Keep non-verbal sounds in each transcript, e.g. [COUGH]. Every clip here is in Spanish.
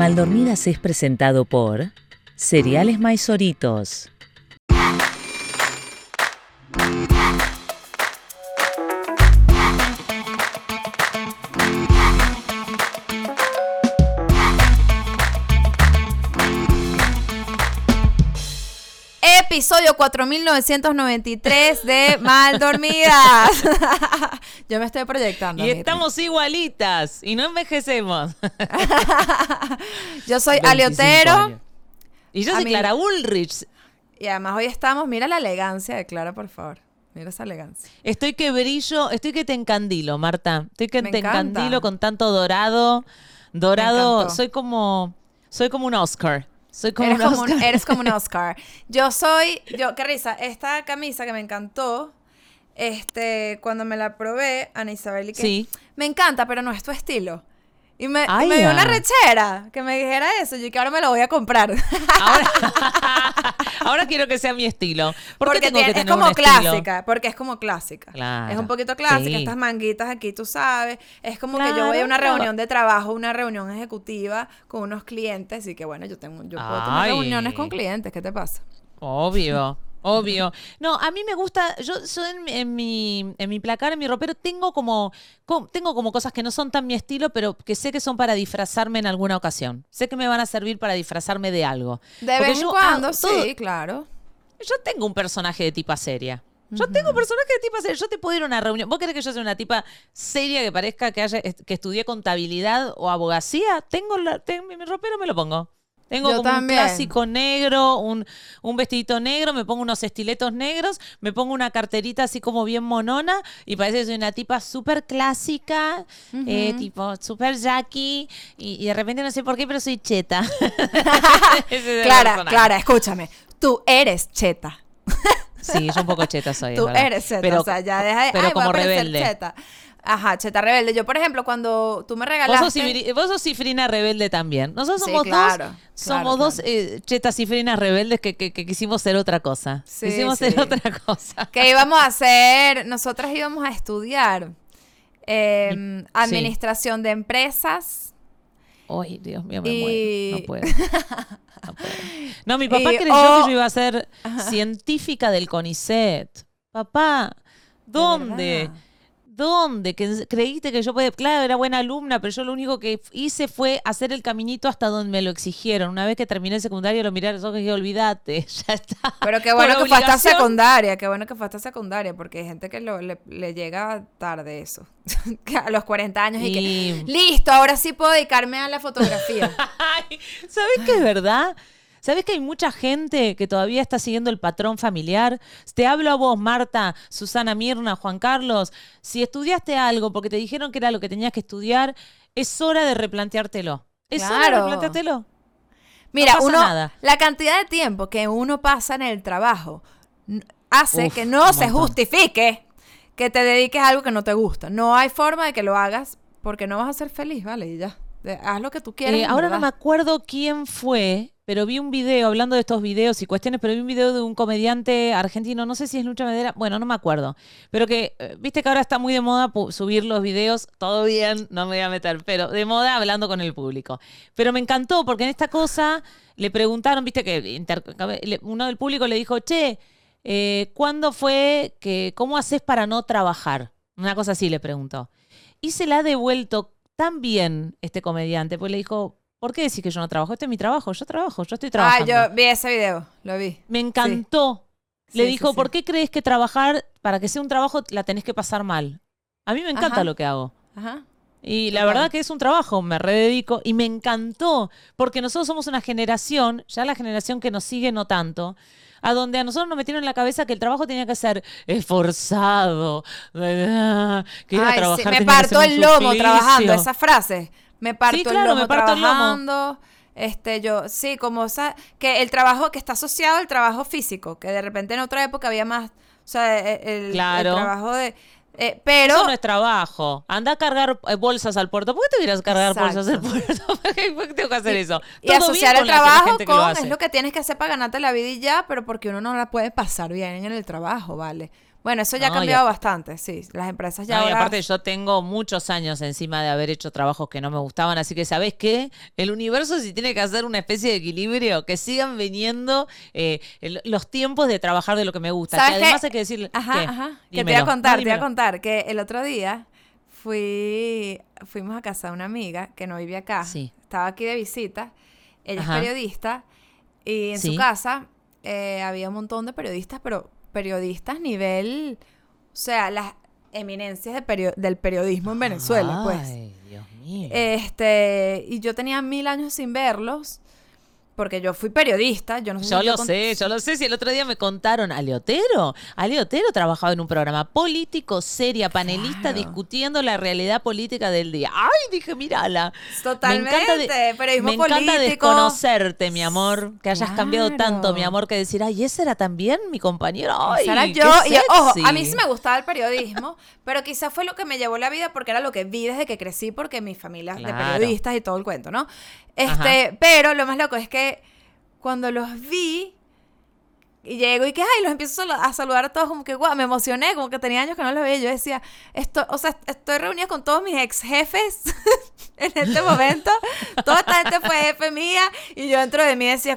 Maldormidas es presentado por Cereales Maizoritos. Episodio 4993 de Mal Dormidas. [LAUGHS] Yo me estoy proyectando. Y estamos igualitas y no envejecemos. [LAUGHS] Yo soy 25 Aliotero. años. Y yo soy mí- Clara Ulrich. Y además hoy estamos, mira la elegancia de Clara, por favor. Mira esa elegancia. Estoy que brillo, estoy que te encandilo, Marta. Estoy que Me te encanta. encandilo con tanto dorado. Dorado, soy como soy como un Oscar. Soy como Eres un como, un, eres como un [LAUGHS] Oscar. Yo soy, yo, qué risa, esta camisa que me encantó, este, cuando me la probé, Ana Isabel, y que Sí. me encanta, pero no es tu estilo. Y me, y me dio una rechera que me dijera eso, y que ahora me lo voy a comprar. [LAUGHS] Ahora, [LAUGHS] ahora quiero que sea mi estilo. ¿Por qué porque tengo tiene- que es como un estilo? clásica, porque es como clásica. Claro, Es un poquito clásica, sí. estas manguitas aquí, tú sabes. Es como que yo voy a una Claro. reunión de trabajo, una reunión ejecutiva con unos clientes, y que bueno, yo tengo, yo puedo tener reuniones con clientes, ¿qué te pasa? Obvio, obvio. No, a mí me gusta, yo, yo en, mi- en mi, en mi placar, en mi ropero, tengo como, co- tengo como cosas que no son tan mi estilo, pero que sé que son para disfrazarme en alguna ocasión. Sé que me van a servir para disfrazarme de algo. De Porque vez en yo cuando, todo- sí, claro. Yo tengo un personaje de tipa seria. Yo tengo un personaje de tipa seria. Yo te puedo ir a una reunión. ¿Vos querés que yo sea una tipa seria que parezca que, haya, que estudié contabilidad o abogacía? Tengo, la, tengo mi ropero, me lo pongo. Tengo Yo como también. un clásico negro, un, un vestidito negro, me pongo unos estiletos negros, me pongo una carterita así como bien monona y parece que soy una tipa súper clásica, eh, tipo súper jackie y, y de repente no sé por qué, pero soy cheta. [LAUGHS] [LAUGHS] Es Clara, personaje. Clara, escúchame. Tú eres cheta. Sí, yo un poco cheta soy. Tú eres cheta. Pero, o sea, ya deja de. pero ay, voy a como rebelde. cheta. Ajá, cheta rebelde. Yo, por ejemplo, cuando tú me Vos regalaste. sos, vos sos cifrina rebelde también. Nosotros Sí, somos claro, dos, claro, somos dos claro. eh, chetas cifrinas rebeldes que, que- que quisimos ser otra cosa. Sí, quisimos sí. ser otra cosa. que íbamos a hacer, nosotras íbamos a estudiar eh, administración de empresas. Ay, Dios mío, me Y- muero. No puedo. [LAUGHS] No, puedo. No, mi papá Y- creyó que yo iba a ser científica del CONICET. Papá, ¿dónde? verdad? ¿Dónde? Que creíste que yo podía. Claro, era buena alumna, pero yo lo único que hice fue hacer el caminito hasta donde me lo exigieron. Una vez que terminé el secundario, lo miré a los ojos y dije, olvídate, [LAUGHS] ya está. Pero qué bueno que fue hasta secundaria, qué bueno que fue hasta secundaria, porque hay gente que lo- le, le llega tarde eso. [LAUGHS] A los 40 años y, Y- que, listo, ahora sí puedo dedicarme a la fotografía. [LAUGHS] ¿Sabes qué es verdad? ¿Sabes que hay mucha gente que todavía está siguiendo el patrón familiar? Te hablo a vos, Marta, Susana Mirna, Juan Carlos. Si estudiaste algo porque te dijeron que era lo que tenías que estudiar, es hora de replanteártelo. Es hora de Claro. replanteártelo. Mira, uno, nada. la cantidad de tiempo que uno pasa en el trabajo hace Uf, que no se justifique que te dediques a algo que no te gusta. No hay forma de que lo hagas porque no vas a ser feliz, ¿vale? Y ya. Haz lo que tú quieras. Eh, ahora no me acuerdo quién fue, pero vi un video, hablando de estos videos y cuestiones, pero vi un video de un comediante argentino, no sé si es Lucha Medera, bueno, no me acuerdo, pero que, eh, viste que ahora está muy de moda subir los videos, todo bien, no me voy a meter, pero de moda hablando con el público. Pero me encantó porque en esta cosa le preguntaron, viste que uno del público le dijo, che, eh, ¿cuándo fue que, cómo haces para no trabajar? Una cosa así le preguntó. Y se la ha devuelto tan bien este comediante, pues le dijo, ¿por qué decís que yo no trabajo? Este es mi trabajo, yo trabajo, yo estoy Ah, trabajando. yo vi ese video, lo vi. Me encantó. Le Sí, dijo, sí. ¿por qué crees que trabajar, para que sea un trabajo, la tenés que pasar mal? A mí me encanta Ajá. lo que hago. Ajá. Y la verdad que es un trabajo, me rededico y me encantó, porque nosotros somos una generación, ya la generación que nos sigue no tanto, a donde a nosotros nos metieron en la cabeza que el trabajo tenía que ser esforzado, que a Ay, sí, trabajar me un el lomo suplicio. trabajando, esa frase. Me parto claro, el lomo me parto el lomo. trabajando. Este, yo, sí, como esa, que el trabajo que está asociado al trabajo físico, que de repente en otra época había más, o sea, e- el, el Claro. trabajo de, eh, pero, Eso no es trabajo. Anda a cargar eh, bolsas al puerto. ¿Por qué te irás a cargar Exacto. bolsas al puerto? [LAUGHS] ¿Por qué, tengo que hacer eso? y Todo asociar bien el trabajo lo con, hace. es lo que tienes que hacer para ganarte la vida y ya, pero porque uno no la puede pasar bien en el trabajo, ¿vale? Bueno, eso ya ha No, cambiado bastante, sí. Las empresas ya No, y aparte yo tengo muchos años encima de haber hecho trabajos que no me gustaban, así que ¿sabes qué? El universo si tiene que hacer una especie de equilibrio, que sigan viniendo eh, el- los tiempos de trabajar de lo que me gusta. Que ¿Sabes qué? además hay que decirle... Ajá, ¿qué? ajá. Que te iba a contar, No, te iba a contar que el otro día fui, fuimos a casa de una amiga que no vivía acá. Sí. Estaba aquí de visita. Ella Ajá. es periodista y en Sí. su casa eh, había un montón de periodistas, pero periodistas nivel, o sea, las eminencias de perio- del periodismo en Venezuela, pues. Ay, Dios mío. Este, y yo tenía mil años sin verlos, porque yo fui periodista, yo no sé Yo lo sé, yo lo sé. Si el otro día me contaron, Aleotero, Aleotero trabajaba en un programa político, seria, panelista, Claro. discutiendo la realidad política del día. Ay, dije, mírala. Totalmente, me encanta, de- periodismo me encanta desconocerte, mi amor, que hayas cambiado tanto, Claro. mi amor, que decir, ay, ese era también mi compañero. Ay, qué yo. Ojo, a mí sexy". sí me gustaba el periodismo, pero quizás fue lo que me llevó la vida porque era lo que vi desde que crecí, porque mi familia es de Claro. periodistas y todo el cuento, ¿no? Este, pero lo más loco es que cuando los vi y llego y que, ay, los empiezo a sal- a saludar a todos, como que, guau, me emocioné, como que tenía años que no los veía. Yo decía, esto, o sea, estoy reunida con todos mis ex jefes [LAUGHS] en este momento. Toda esta gente fue jefe mía y yo dentro de mí decía,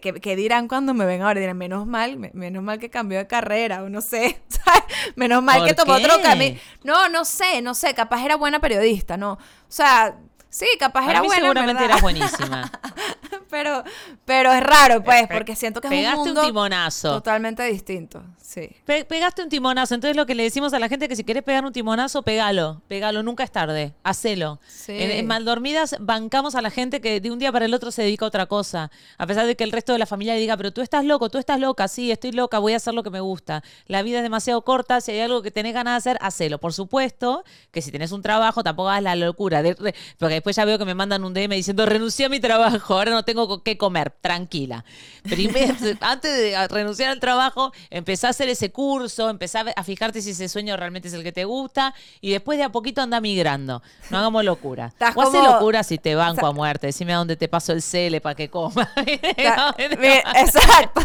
¿qué, qué dirán cuando me ven ahora? Dirán, menos mal, me- menos mal que cambió de carrera, o no sé, [LAUGHS] ¿sabes? Menos mal que ¿Por tomó otro camino. No, no sé, no sé, capaz era buena periodista, no. O sea, sí, capaz Para era mí buena. en seguramente eras buenísima. [LAUGHS] pero, pero es raro, pues, Pe- porque siento que es Pegaste un un, mundo timonazo. totalmente distinto. Sí. Pe- pegaste un timonazo. Entonces lo que le decimos a la gente es que si querés pegar un timonazo, pegalo. Pegalo, nunca es tarde. Hacelo. Sí. En, en Maldormidas bancamos a la gente que de un día para el otro se dedica a otra cosa. A pesar de que el resto de la familia diga, pero tú estás loco, tú estás loca, sí, estoy loca, voy a hacer lo que me gusta. La vida es demasiado corta, si hay algo que tenés ganas de hacer, hacelo. Por supuesto que si tenés un trabajo, tampoco hagas la locura. de re- porque después ya veo que me mandan un DM diciendo, renuncié a mi trabajo, ahora no tengo co- qué comer. Tranquila. Primero, [LAUGHS] antes de renunciar al trabajo, empezá a hacer ese curso, empezá a fijarte si ese sueño realmente es el que te gusta y después de a poquito anda migrando. No hagamos locura. Estás O como- locura si te banco a muerte. Decime a dónde te paso el cele para que coma. [LAUGHS] [LAUGHS] Ta- Mira, exacto.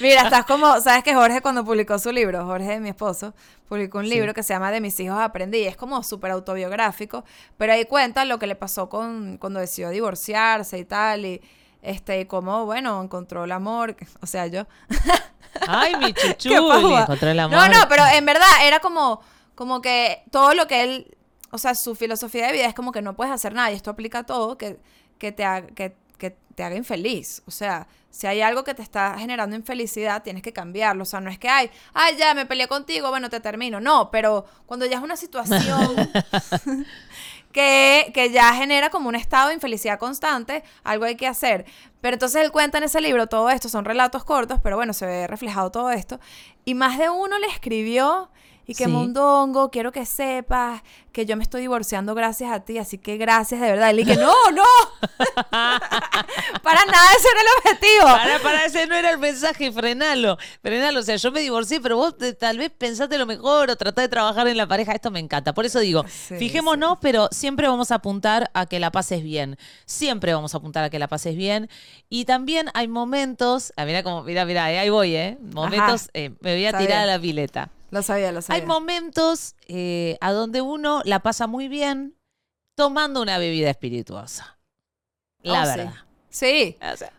Mira, estás como, ¿sabes que Jorge cuando publicó su libro, Jorge, mi esposo, publicó un Sí. libro que se llama De mis hijos aprendí, y es como súper autobiográfico, pero ahí cuenta lo que le pasó con cuando decidió divorciarse y tal, y este, y cómo, bueno, encontró el amor, o sea, yo. [LAUGHS] Ay, mi chuchuli. paja. Encontré el amor. No, no, pero en verdad era como, como que todo lo que él, o sea, su filosofía de vida es como que no puedes hacer nada y esto aplica a todo, que, que, te, haga, que, que te haga infeliz. O sea, si hay algo que te está generando infelicidad, tienes que cambiarlo. O sea, no es que, ay, ay, ya me peleé contigo, bueno, te termino. No, pero cuando ya es una situación [LAUGHS] [LAUGHS] que, que ya genera como un estado de infelicidad constante, algo hay que hacer. Pero entonces él cuenta en ese libro todo esto, son relatos cortos, pero bueno, se ve reflejado todo esto. Y más de uno le escribió y que Sí. Mondongo, quiero que sepas que yo me estoy divorciando gracias a ti, así que gracias de verdad. Y le dije, no, no, [LAUGHS] para nada ese era el objetivo. Para, para, ese no era el mensaje, frenalo, frenalo. O sea, yo me divorcié, pero vos te- tal vez pensate lo mejor o tratá de trabajar en la pareja. Esto me encanta. Por eso digo, Sí, fijémonos, pero siempre vamos a apuntar a que la pases bien. Siempre vamos a apuntar a que la pases bien. Y también hay momentos, ah, mira como, mira, mira, ahí voy, ¿eh? Momentos, eh, me voy a tirar a la pileta. Lo sabía, lo sabía. Hay momentos eh, a donde uno la pasa muy bien tomando una bebida espirituosa. La Oh, sí. verdad. Sí, O sea,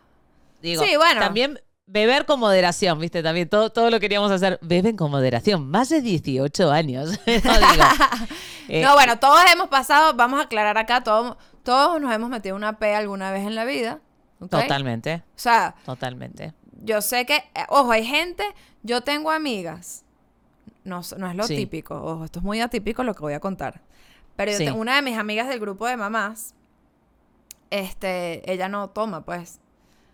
digo, Sí, bueno. También beber con moderación, ¿viste? También todo, todo lo queríamos hacer. Beben con moderación. Más de 18 años. [LAUGHS] No, digo, [LAUGHS] eh, no, bueno, todos hemos pasado, vamos a aclarar acá, todos, todos nos hemos metido una P alguna vez en la vida. ¿ok? Totalmente, O sea, totalmente. yo sé que, eh, ojo, hay gente, yo tengo amigas, no, no es lo Sí. típico, ojo, esto es muy atípico lo que voy a contar. Pero yo Sí. tengo una de mis amigas del grupo de mamás, este, ella no toma, pues.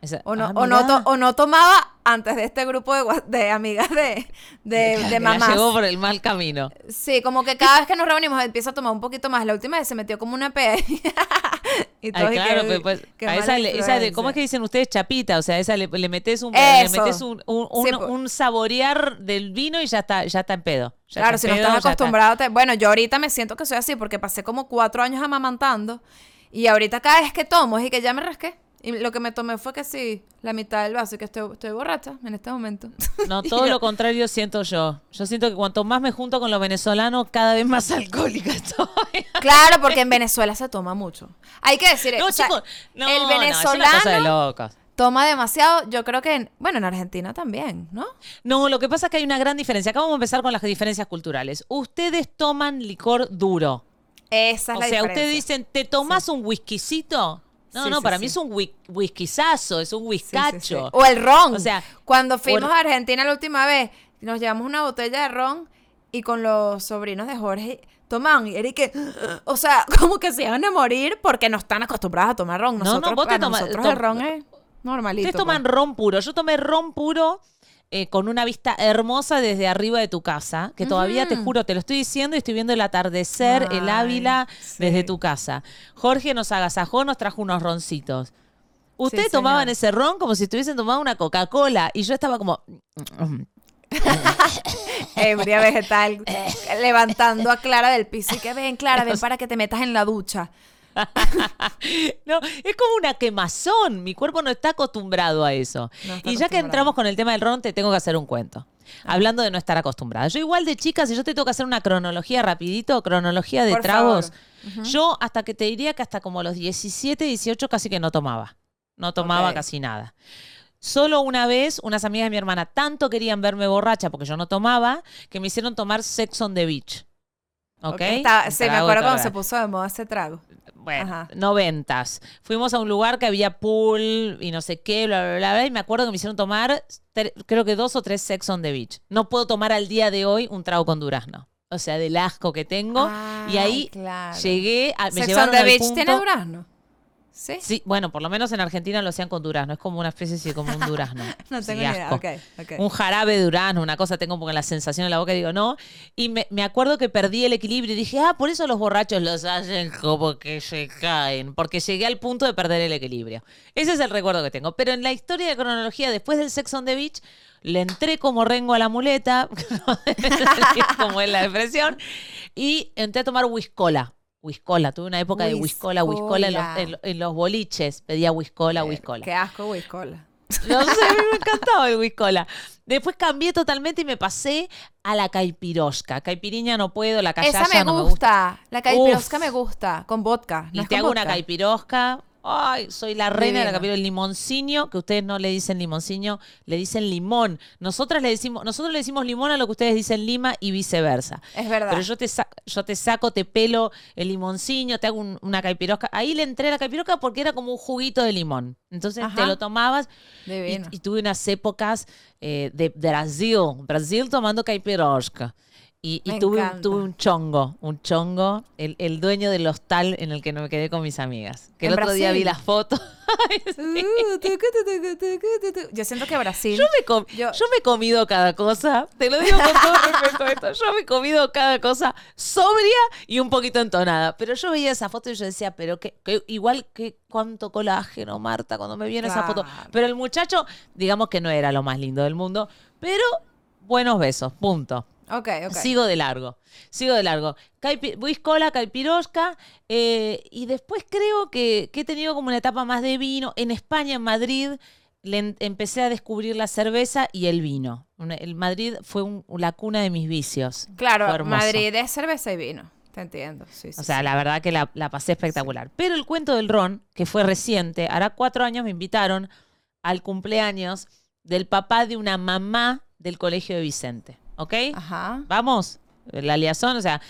Esa- O no, ah, o, no to- o no tomaba antes de este grupo de, de amigas de, de, Que de mamás. llevó por el mal camino. Sí, como que cada vez que nos reunimos empieza a tomar un poquito más. La última vez se metió como una P. [LAUGHS] y Ay, claro, que- pues, qué a mala esa, le- esa de- ¿cómo es que dicen ustedes? Chapita, o sea, esa le, le metes un, le metes un, un, un- Sí, pues. un saborear del vino y ya está, ya está en pedo. Ya Claro, si no estás está. acostumbrado. te- Bueno, yo ahorita me siento que soy así porque pasé como cuatro años amamantando. Y ahorita cada vez que tomo es y que ya me rasqué. Y lo que me tomé fue que sí, la mitad del vaso, y que estoy, estoy borracha en este momento. [LAUGHS] No, todo lo contrario siento yo. Yo siento que cuanto más me junto con los venezolanos, cada vez más [LAUGHS] alcohólica estoy. Claro, porque en Venezuela se toma mucho. Hay que decir, No, o sea, chicos, no, el no, es una venezolano cosa de locos. toma demasiado. Yo creo que, en- bueno, en Argentina también, ¿no? No, lo que pasa es que hay una gran diferencia. Acá vamos a empezar con las diferencias culturales. Ustedes toman licor duro. Esa es O la sea, diferencia. ustedes dicen, ¿te tomás un whiskycito? No, Sí, no, sí, para sí. mí es un whi- whiskyzazo, es un whiskacho. O el ron. O sea, cuando fuimos por- a Argentina la última vez, nos llevamos una botella de ron y con los sobrinos de Jorge tomaban y era y que, [GASPS] o sea, [LAUGHS] como que se iban a morir porque no están acostumbrados a tomar ron. no, Nosotros, vos te para toma- nosotros to- el ron es normalito. Ustedes toman pues. ron puro. Yo tomé ron puro eh, con una vista hermosa desde arriba de tu casa, que todavía te Ujú. juro, te lo estoy diciendo y estoy viendo el atardecer, el Ávila sí. desde tu casa. Jorge nos agasajó, nos trajo unos roncitos. Ustedes Sí, tomaban ese ron como si estuviesen tomando una Coca-Cola y yo estaba como... [LAUGHS] Ebria vegetal, levantando a Clara del piso y que ven, Clara, ven para que te metas en la ducha. [LAUGHS] No, es como una quemazón. Mi cuerpo no está acostumbrado a eso. No y ya que entramos con el tema del ron, te tengo que hacer un cuento. Hablando de no estar acostumbrada. Yo igual de chica, si yo te tengo que hacer una cronología rapidito, cronología de Por tragos, yo hasta que te diría que hasta como los 17, 18 casi que no tomaba. No tomaba casi nada. Solo una vez, unas amigas de mi hermana tanto querían verme borracha porque yo no tomaba, que me hicieron tomar Sex on the Beach. ¿Ok? Ok, estaba- Un sí, me acuerdo cuando se puso de moda ese trago. Bueno, Ajá. noventas. Fuimos a un lugar que había pool y no sé qué, bla, bla, bla, bla, y me acuerdo que me hicieron tomar, creo que dos o tres Sex on the Beach. No puedo tomar al día de hoy un trago con durazno. O sea, del asco que tengo. y Ay, ahí claro. llegué, a, me Sex on the al Beach punto- tiene durazno. ¿Sí? Sí, bueno, por lo menos en Argentina lo hacían con durazno. Es como una especie así, como un durazno. [LAUGHS] No tengo idea. asco. Ok, ok. Un jarabe de durazno, una cosa tengo porque la sensación en la boca y digo, no. Y me, me acuerdo que perdí el equilibrio y dije, ah, por eso los borrachos los hacen como que se caen, porque llegué al punto de perder el equilibrio. Ese es el recuerdo que tengo. Pero en la historia de cronología, después del Sex on the Beach, le entré como rengo a la muleta, [LAUGHS] como es la expresión, y entré a tomar whiskola. Whiskola, tuve una época de whiskola, whiskola en los, Whiskola. en- en los boliches, pedía whiskola, Eh, whiskola. Qué asco, Whiskola. [LAUGHS] No sé, a mí me encantaba el whiskola. Después cambié totalmente y me pasé a la caipirosca. Caipiriña no puedo, la callaya Esa me no gusta. La caipirosca Uf. me gusta. Con vodka. Y ¿no es te hago una caipirosca. Ay, soy la reina de la Divino. caipirosca. El limoncino, que ustedes no le dicen limoncino, le dicen limón. Nosotras le decimos, nosotros le decimos limón a lo que ustedes dicen lima y viceversa. Es verdad. Pero yo te, sa- yo te saco, te pelo el limoncino, te hago un- una caipirosca. Ahí le entré a la caipirosca porque era como un juguito de limón. Entonces te Ajá. lo tomabas y, y tuve unas épocas eh, de Brasil, Brasil tomando caipirosca. Y, tuve, un- encanta. tuve un chongo, un chongo, el, el dueño del hostal en el que me quedé con mis amigas. Que el ¿En otro día vi las fotos. Uh. Yo siento que Brasil. Yo me, com- Yo- yo me he comido cada cosa, te lo digo con todo respeto a esto, yo me he comido cada cosa sobria y un poquito entonada. Pero yo veía esa foto y yo decía, pero que, que igual que cuánto colágeno, Marta, cuando me viene esa foto. Claro. Pero el muchacho, digamos que no era lo más lindo del mundo, pero buenos besos, punto. Ok, ok. Sigo de largo, sigo de largo. Caipi- Whiskola, caipirosca, eh, y después creo que, que he tenido como una etapa más de vino. En España, en Madrid, le empecé a descubrir la cerveza y el vino. Una- el Madrid fue un- la cuna de mis vicios. Claro. Madrid es cerveza y vino. Te entiendo. Sí, sí, O sea, sí. la verdad que la, la pasé espectacular. Pero el cuento del ron, que fue reciente, hará cuatro años me invitaron al cumpleaños del papá de una mamá del colegio de Vicente. ¿Ok? Ajá. Vamos, la liazón, o sea,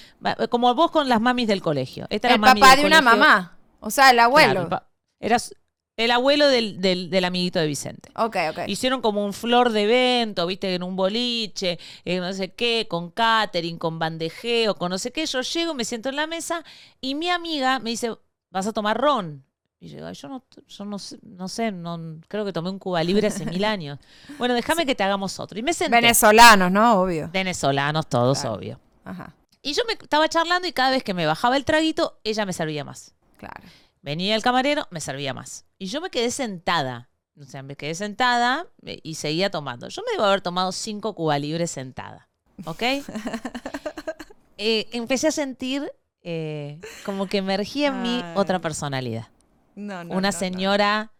como vos con las mamis del colegio. Esta El papá de una mamá. O sea, el abuelo. el pa- era su- el abuelo del, del- del amiguito de Vicente. Ok, ok. Hicieron como un flor de evento, viste, en un boliche, eh, no sé qué, con catering, con bandejeo, con no sé qué. Yo llego, me siento en la mesa y mi amiga me dice, vas a tomar ron. Y yo digo, "Ay, yo no, yo no sé, no sé, no, creo que tomé un Cuba Libre hace mil [LAUGHS] años. Bueno, déjame que te hagamos otro. Y me senté. Venezolanos, ¿no? Obvio. Venezolanos todos, Claro. obvio. Ajá. Y yo me estaba charlando y cada vez que me bajaba el traguito, ella me servía más. Claro. Venía el camarero, me servía más. Y yo me quedé sentada. O sea, me quedé sentada eh, y seguía tomando. Yo me debo haber tomado cinco Cuba Libres sentada. ¿Ok? [LAUGHS] Eh, empecé a sentir eh, como que emergía en mí Ay. otra personalidad. No, no. Una no, no. señora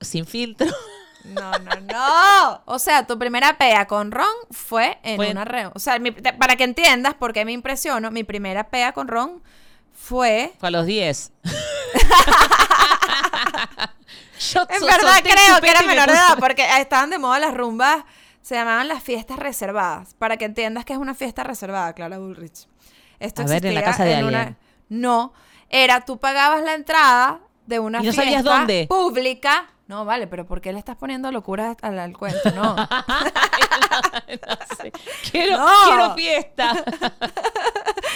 sin filtro. [LAUGHS] No, no, no. O sea, tu primera pea con ron fue en Fue- una reunión. O sea, mi- te- para que entiendas por qué me impresiono, mi primera pea con ron fue... Fue a los 10. [LAUGHS] Yo En verdad creo que era menor de edad porque estaban de moda las rumbas, se llamaban las fiestas reservadas. Para que entiendas que es una fiesta reservada, Clara Bullrich. Esto A ver, en la casa de una- alguien. No, era tú pagabas la entrada de una ¿Y no fiesta sabías dónde? pública. No, vale, pero ¿por qué le estás poniendo locuras al, al cuento? No. [LAUGHS] No sé. Quiero, No. quiero fiesta. [LAUGHS]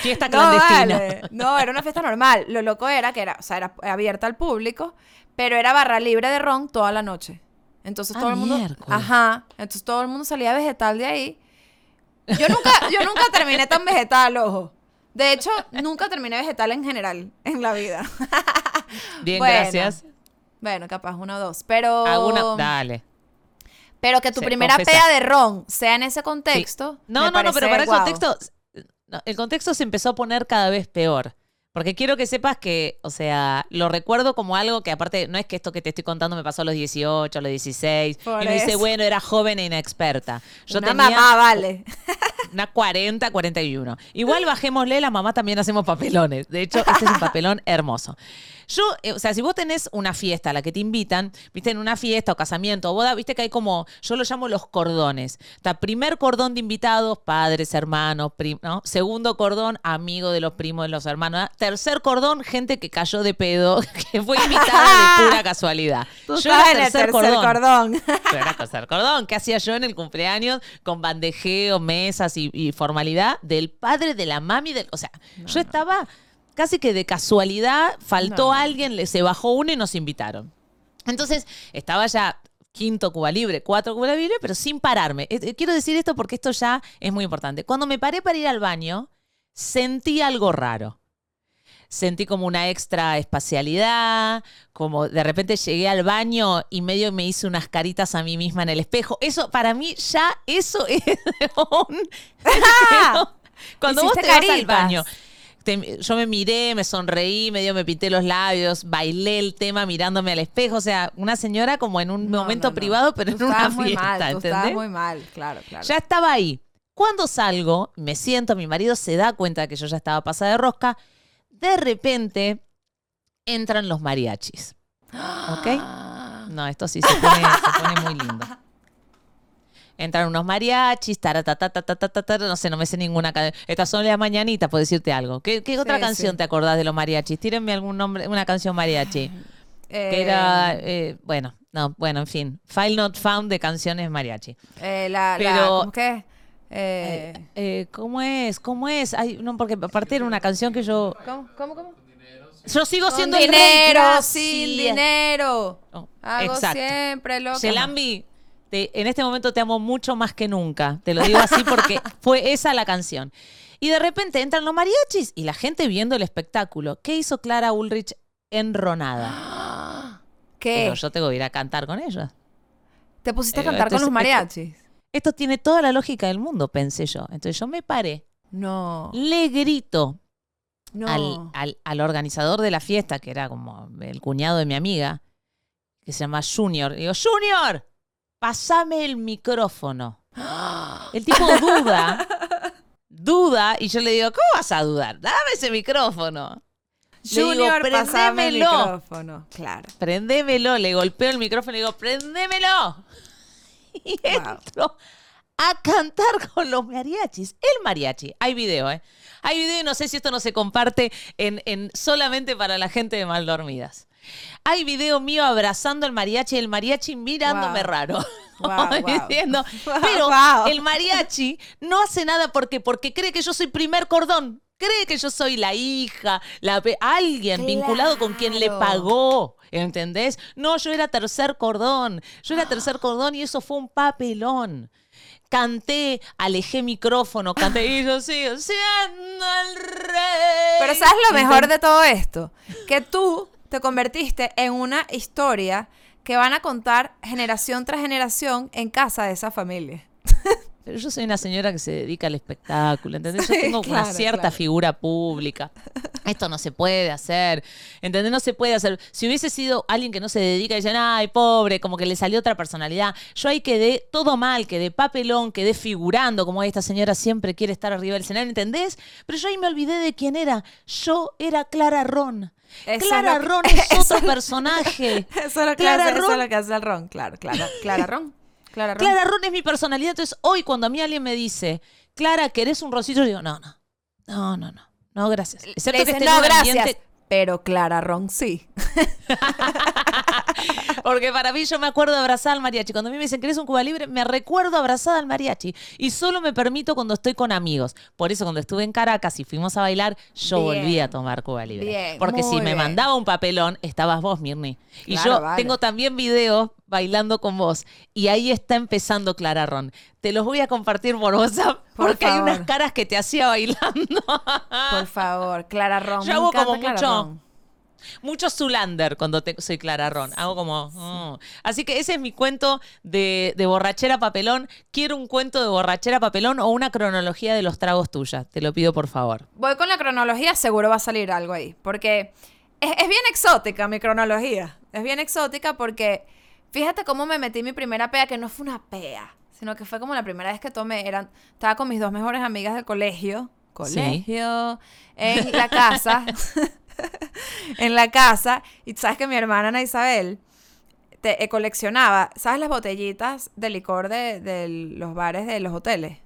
fiesta No, clandestina. vale. No, era una fiesta normal. Lo loco era que era, o sea, era abierta al público, pero era barra libre de ron toda la noche. Entonces Ah, todo el mundo, miércoles. ajá, entonces todo el mundo salía vegetal de ahí. Yo nunca, yo nunca terminé tan vegetal, ojo. De hecho, nunca terminé vegetal en general en la vida. [LAUGHS] Bien, Bueno. gracias. Bueno, capaz una o dos, pero dale. pero que tu primera confesa. pea de ron sea en ese Sí. contexto. No, no, no, pero para el guau. contexto, el contexto se empezó a poner cada vez peor. Porque quiero que sepas que, o sea, lo recuerdo como algo que aparte, no es que esto que te estoy contando me pasó a los 18, a los 16. Por y me dice, bueno, era joven e inexperta. Yo Una tenía mamá, vale. [LAUGHS] una 40, 41. Igual bajémosle, la mamá también hacemos papelones. De hecho, este es un papelón hermoso. Yo, eh, o sea, si vos tenés una fiesta a la que te invitan, viste, en una fiesta o casamiento o boda, viste que hay como, yo lo llamo los cordones. Está primer cordón de invitados, padres, hermanos, prim- ¿no? Segundo cordón, amigo de los primos de los hermanos. ¿no? Tercer cordón, gente que cayó de pedo, [LAUGHS] que fue invitada de [LAUGHS] pura casualidad. Tú yo era tercer tercer cordón. cordón. [LAUGHS] Yo era tercer cordón. ¿Qué hacía yo en el cumpleaños con bandejeo, mesas y, y formalidad del padre, de la mami? Del, o sea, yo estaba casi que de casualidad, faltó No, alguien, le, se bajó uno y nos invitaron. Entonces, estaba ya quinto Cuba Libre, cuatro Cuba Libre, pero sin pararme. Eh, eh, Quiero decir esto porque esto ya es muy importante. Cuando me paré para ir al baño, sentí algo raro. Sentí como una extra espacialidad, como de repente llegué al baño y medio me hice unas caritas a mí misma en el espejo. Eso, para mí, ya eso [LAUGHS] es un... [LAUGHS] Cuando vos te vas al baño, te- yo me miré, me sonreí, medio me pinté los labios, bailé el tema mirándome al espejo. O sea, una señora como en un No, momento no, no. privado, pero Tú en una muy fiesta, mal, tú muy mal, claro, claro. Ya estaba ahí. Cuando salgo, me siento, mi marido se da cuenta que yo ya estaba pasada de rosca. De repente entran los mariachis. [GASPS] ¿Ok? No, esto sí se pone, se pone muy lindo entran unos mariachis, no sé, no me sé ninguna canción. Estas son las mañanitas, por decirte algo. ¿Qué, qué otra sí, canción sí. te acordás de los mariachis? Tírenme algún nombre, una canción mariachi. Eh, que era, eh, bueno, no, bueno, en fin. File Not Found de canciones mariachi. Eh, la, Pero, la, ¿cómo qué? Eh, eh, ¿Cómo es? ¿Cómo es? Ay, no, porque aparte era una canción que yo... ¿Cómo? ¿Cómo? cómo? Yo sigo siendo dinero, el rey. sin dinero. Oh, Hago exacto. siempre lo que... Selambi, te- en este momento te amo mucho más que nunca. Te lo digo así porque [LAUGHS] fue esa la canción. Y de repente entran los mariachis y la gente viendo el espectáculo. ¿Qué hizo Clara Ulrich enronada? [GASPS] ¿Qué? Pero yo tengo que ir a cantar con ellos. ¿Te pusiste a Eh, cantar con los mariachis? Esto tiene toda la lógica del mundo, pensé yo. Entonces yo me paré, No, le grito no. al, al- al organizador de la fiesta, que era como el cuñado de mi amiga, que se llama Junior. Digo, Junior, pasame el micrófono. El tipo duda, duda, y yo le digo, ¿cómo vas a dudar? Dame ese micrófono. Le digo, Junior, pasame el "Prendémelo". micrófono. Claro. Prendémelo, le golpeo el micrófono y le digo, prendémelo. Y Wow. entro a cantar con los mariachis. El mariachi. Hay video, ¿eh? Hay video y no sé si esto no se comparte en, en solamente para la gente de mal dormidas. Hay video mío abrazando al mariachi y el mariachi mirándome Wow. raro. [LAUGHS] Wow, wow. Diciendo, [LAUGHS] pero el mariachi no hace nada porque, porque cree que yo soy primer cordón. Cree que yo soy la hija, la alguien vinculado con quien le pagó. ¿Entendés? No, yo era tercer cordón. Yo era tercer cordón y eso fue un papelón. Canté, alejé micrófono, canté y yo sigo siendo el rey. Pero ¿sabes lo mejor de todo esto? Que tú te convertiste en una historia que van a contar generación tras generación en casa de esa familia. [LAUGHS] pero yo soy una señora que se dedica al espectáculo, ¿entendés? Yo tengo una cierta claro. figura pública. Esto no se puede hacer, ¿entendés? No se puede hacer. Si hubiese sido alguien que no se dedica y dicen, ay, pobre, como que le salió otra personalidad, yo ahí quedé todo mal, quedé papelón, quedé figurando, como esta señora siempre quiere estar arriba del escenario, ¿entendés? Pero yo ahí me olvidé de quién era. Yo era Clara Ron. Eso Clara que- Ron [LAUGHS] es eso otro personaje. [LAUGHS] Eso es lo que, Clara hace, eso es Ron- lo que hace el ron. Claro, Clara, Clara Ron. Clara Ron. Clara Ron es mi personalidad. Entonces, hoy cuando a mí alguien me dice, Clara, ¿querés un rosito? Yo digo, no, no. No, no, no. No, gracias. Excepto Le que esté en no, un gracias. ambiente- Pero Clara Ron sí. [LAUGHS] Porque para mí yo me acuerdo de abrazar al mariachi. Cuando a mí me dicen, ¿querés un Cuba Libre? Me recuerdo abrazada al mariachi. Y solo me permito cuando estoy con amigos. Por eso cuando estuve en Caracas y fuimos a bailar, yo Bien. volví a tomar Cuba Libre. Bien, Porque si me mandaba un papelón, estabas vos, Mirni. Y Claro, yo vale. tengo también videos bailando con vos. Y ahí está empezando Clara Ron. Te los voy a compartir por WhatsApp. Por porque hay unas caras que te hacía bailando. Por favor, Clara Ron. Yo me hago como Clara mucho- Ron. Mucho Zulander cuando te- soy Clara Ron. Hago como. mm. Así que ese es mi cuento de, de borrachera papelón. Quiero un cuento de borrachera papelón o una cronología de los tragos tuya. Te lo pido por favor. Voy con la cronología, seguro va a salir algo ahí. Porque es, es bien exótica mi cronología. Es bien exótica porque fíjate cómo me metí mi primera pea, que no fue una pea, sino que fue como la primera vez que tomé. Eran, estaba con mis dos mejores amigas del colegio. Colegio. En la casa. [LAUGHS] en la casa. Y sabes que mi hermana Ana Isabel te, eh, coleccionaba, ¿sabes las botellitas de licor de, de los bares de los hoteles?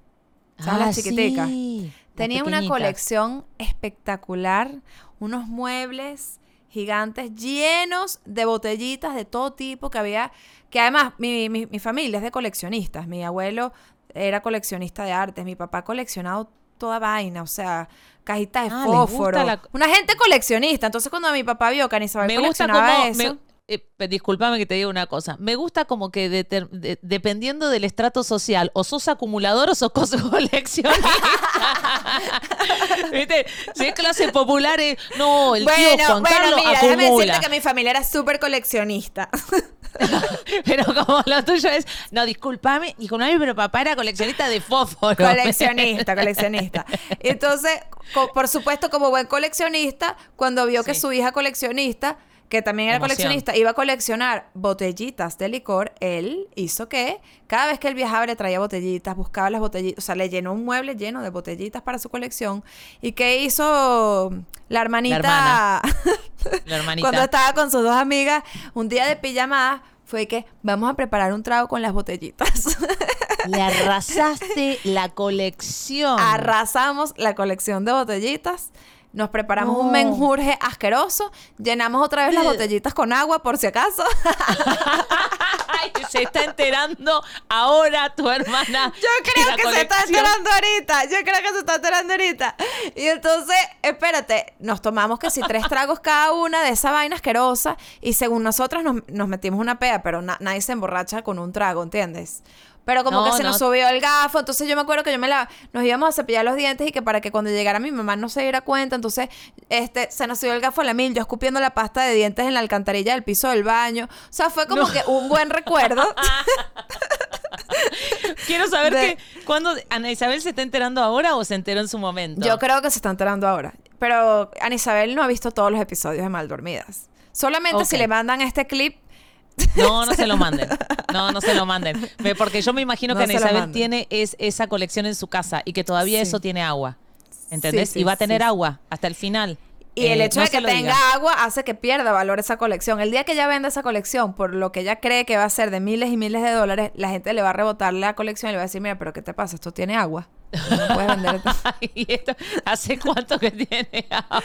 ¿Sabes las chiquiticas? Ah, sí, Tenía una colección espectacular, unos muebles gigantes llenos de botellitas de todo tipo que había, que además mi, mi- mi familia es de coleccionistas, mi abuelo era coleccionista de artes, mi papá ha coleccionado toda vaina, o sea, cajitas de Ah, fósforo, la- una gente coleccionista, entonces cuando mi papá vio que Me gusta coleccionaba eso, me- eh, disculpame que te diga una cosa. Me gusta como que de- dependiendo del estrato social, o sos acumulador o sos [LAUGHS] coleccionista. [LAUGHS] ¿Viste? Si es clase popular, es, no, el tío bueno, Juan bueno, Carlos mira, déjame acumula. decirte que mi familia era súper coleccionista. [LAUGHS] Pero como lo tuyo es, no, discúlpame, discúlpame, pero papá era coleccionista de fósforo. Coleccionista, coleccionista. Entonces, por supuesto, como buen coleccionista, cuando vio que su hija coleccionista, que también era Emoción. coleccionista, iba a coleccionar botellitas de licor, él hizo que cada vez que él viajaba le traía botellitas, buscaba las botellitas, o sea, le llenó un mueble lleno de botellitas para su colección. ¿Y qué hizo la hermanita? [LAUGHS] La hermanita. Cuando estaba con sus dos amigas, un día de pijamada, fue que vamos a preparar un trago con las botellitas. Le arrasaste la colección. [LAUGHS] Arrasamos la colección de botellitas. Nos preparamos No. un menjurje asqueroso. Llenamos otra vez las botellitas con agua, por si acaso. [LAUGHS] Ay, se está enterando ahora tu hermana. [LAUGHS] Yo creo que se está enterando ahorita. Yo creo que se está enterando ahorita. Y entonces, espérate, nos tomamos que si tres [LAUGHS] tragos cada una de esa vaina asquerosa. Y según nosotras nos, nos metimos una pea, pero na- nadie se emborracha con un trago, ¿entiendes? Pero como No, que se no. nos subió el gafo, entonces yo me acuerdo que yo me la, nos íbamos a cepillar los dientes y que para que cuando llegara mi mamá no se diera cuenta, entonces este, se nos subió el gafo a la mil, yo escupiendo la pasta de dientes en la alcantarilla del piso del baño. O sea, fue como No. que un buen recuerdo. [LAUGHS] Quiero saber De- que cuando Ana Isabel se está enterando ahora o se enteró en su momento. Yo creo que se está enterando ahora. Pero Ana Isabel no ha visto todos los episodios de Mal Dormidas. Solamente si le mandan este clip. No, no se lo manden. No, no se lo manden. Porque yo me imagino No que Ana Isabel tiene es, esa colección en su casa y que todavía Sí. eso tiene agua. ¿Entendés? Sí, sí, y va a tener agua hasta el final. Y el Eh, hecho no de que tenga agua hace que pierda valor esa colección. El día que ella venda esa colección, por lo que ella cree que va a ser de miles y miles de dólares, la gente le va a rebotar la colección y le va a decir, mira, pero ¿qué te pasa? Esto tiene agua. No puedes vender. [LAUGHS] ¿Y esto hace cuánto que tiene agua?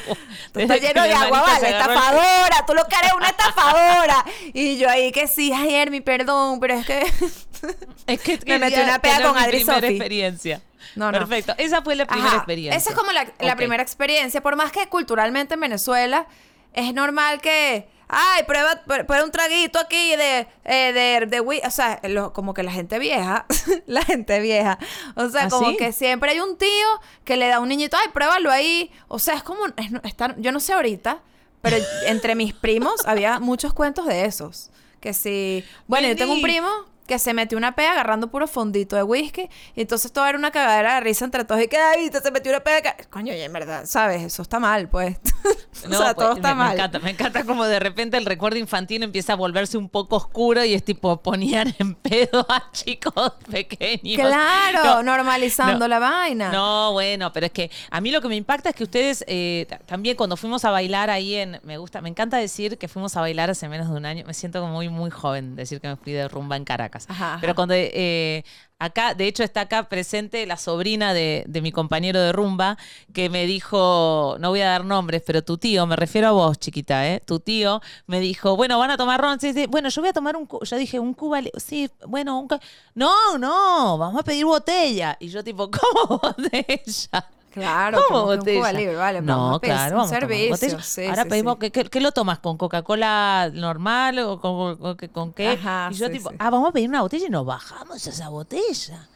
Tú estás Desde que lleno mi de agua, vale, agarró el- estafadora. Tú lo que eres una estafadora. Y yo ahí que sí, ay, Hermi, perdón, pero es que... [LAUGHS] Es que [LAUGHS] Me metí una tener con mi Adri primera Sofi. experiencia. No, no. Perfecto. Esa fue la primera Ajá, experiencia. Esa es como la, primera experiencia. Por más que culturalmente en Venezuela es normal que. Ay, prueba, pr- prueba un traguito aquí de, eh, de, de whi-". O sea, lo- como que la gente vieja. [LAUGHS] la gente vieja. O sea, ¿Ah, como sí? que siempre hay un tío que le da a un niñito, ay, pruébalo ahí. O sea, es como. es estar- yo no sé ahorita, pero entre mis primos había muchos cuentos de esos. Que si. Bueno, yo tengo un primo que se metió una pea agarrando puro fondito de whisky. Y entonces todo era una cagadera de risa entre todos. Y que, te se metió una pea. ca-". Coño, y en verdad, ¿sabes? Eso está mal, pues. [LAUGHS] o No, sea, pues, todo está me, me mal. encanta, me encanta como de repente el recuerdo infantil empieza a volverse un poco oscuro y es tipo ponían en pedo a chicos [LAUGHS] pequeños. Claro, No, normalizando no, la vaina. No, bueno, pero es que a mí lo que me impacta es que ustedes eh, ta- también cuando fuimos a bailar ahí en, me gusta, me encanta decir que fuimos a bailar hace menos de un año, me siento como muy, muy joven decir que me fui de rumba en Caracas. Ajá, Pero cuando eh, acá, de hecho está acá presente la sobrina de, de mi compañero de rumba que me dijo, no voy a dar nombres, pero tu tío, me refiero a vos, chiquita, ¿eh? Tu tío me dijo, bueno, van a tomar ron. Sí, sí, Bueno, yo voy a tomar un, cu-". yo dije, un Cuba, sí, bueno, un, cu-". no, no, vamos a pedir botella. Y yo tipo, [LAUGHS] ¿cómo botella? Claro, ¿Cómo botella? Cuba Libre, vale. no, a claro, vamos a. Sí, Ahora sí, pedimos, sí. ¿qué, lo tomas? ¿Con Coca-Cola normal o con, con- con- con qué? Ajá, y yo tipo, ah, vamos a pedir una botella y nos bajamos esa botella.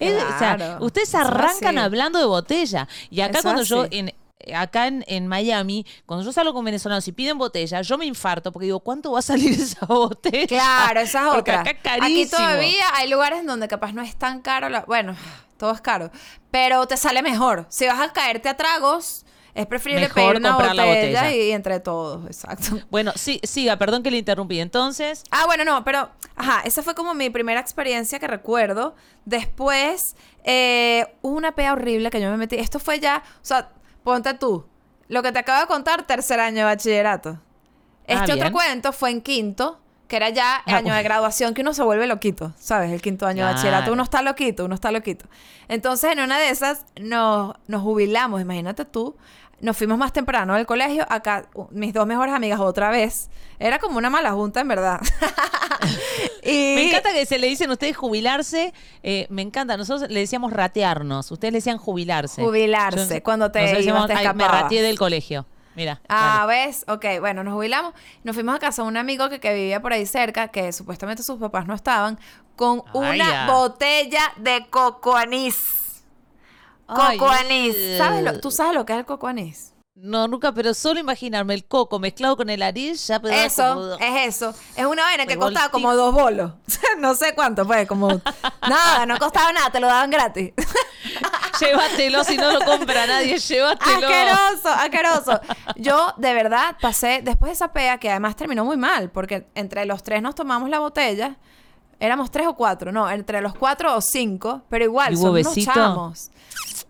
Es- o sea, ustedes arrancan hablando de botella. Y acá Eso cuando yo, en, acá en, en Miami, cuando yo salgo con venezolanos y piden botella, yo me infarto porque digo, ¿cuánto va a salir [LAUGHS] esa botella? Claro, esa es Porque otra. acá es Aquí todavía hay lugares donde capaz no es tan caro. la- bueno, todo es caro. Pero te sale mejor. Si vas a caerte a tragos, es preferible Mejor pedir una comprar la botella, botella. y entre todos. Exacto. Bueno, sí, siga, perdón que le interrumpí. Entonces, Ah, bueno, no, pero, ajá, esa fue como mi primera experiencia que recuerdo. Después, eh, hubo una pea horrible que yo me metí. Esto fue ya, o sea, ponte tú, lo que te acabo de contar, tercer año de bachillerato. Este Ah, otro bien. cuento fue en quinto, que era ya el Ah, año de graduación, que uno se vuelve loquito, ¿sabes? El quinto año de bachillerato, uno está loquito, uno está loquito. Entonces, en una de esas, nos, nos jubilamos, imagínate tú. Nos fuimos más temprano del colegio. Acá, mis dos mejores amigas otra vez. Era como una mala junta, en verdad. [LAUGHS] y Me encanta que se le dicen ustedes jubilarse. eh, me encanta. Nosotros le decíamos ratearnos. Ustedes le decían jubilarse. Jubilarse, cuando te ibas, te "Ay, me escapabas". rateé del colegio. Mira. Ah. ¿ves? Ok, bueno, nos jubilamos. Nos fuimos a casa de un amigo que, que vivía por ahí cerca, que supuestamente sus papás no estaban, con Ay, una ya. botella de coco anís. Ay, Coco anís. ¿Sabes lo, ¿Tú sabes lo que es el coco anís? No, nunca, pero solo imaginarme el coco mezclado con el anís ya me da Eso, como- es eso. Es una vaina que costaba como dos bolos. [LAUGHS] no sé cuánto, pues, como... [LAUGHS] nada, no costaba nada, te lo daban gratis. Llévatelo si no lo compra nadie, llévatelo. Asqueroso, asqueroso. Yo, de verdad, pasé después de esa pea, que además terminó muy mal, porque entre los tres nos tomamos la botella. Éramos tres o cuatro, no, entre los cuatro o cinco, pero igual, ¿Y hubo son unos chamos.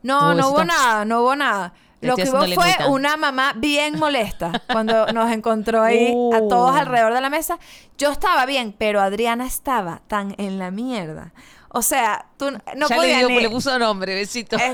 No, ¿Hubo no hubo nada, no hubo nada. Lo que hubo fue lengüita. una mamá bien molesta cuando nos encontró ahí a todos Uh. alrededor de la mesa. Yo estaba bien, pero Adriana estaba tan en la mierda. O sea, tú no ya le, podías digo, ni- le puso nombre, besito. [LAUGHS]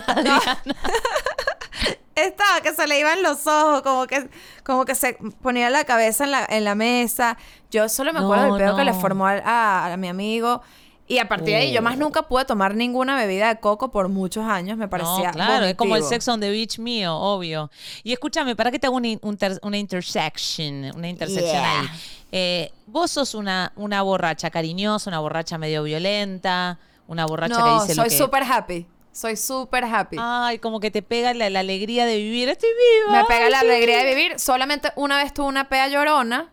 [LAUGHS] Estaba que se le iban los ojos, como que, como que se ponía la cabeza en la, en la mesa. Yo solo me acuerdo No, del pedo que le formó a, a mi amigo. Y a partir de ahí, yo más Oh. nunca pude tomar ninguna bebida de coco por muchos años. Me parecía. No, claro, es como el sex on the beach mío, obvio. Y escúchame, ¿para qué te hago una, un ter- una intersection? Una intersección Yeah. ahí. Eh, vos sos una, una borracha cariñosa, una borracha medio violenta, una borracha que dice soy lo que... súper happy. Soy súper happy. Ay, como que te pega la, la alegría de vivir. Estoy viva. Me pega la alegría de vivir. Solamente una vez tuve una pea llorona,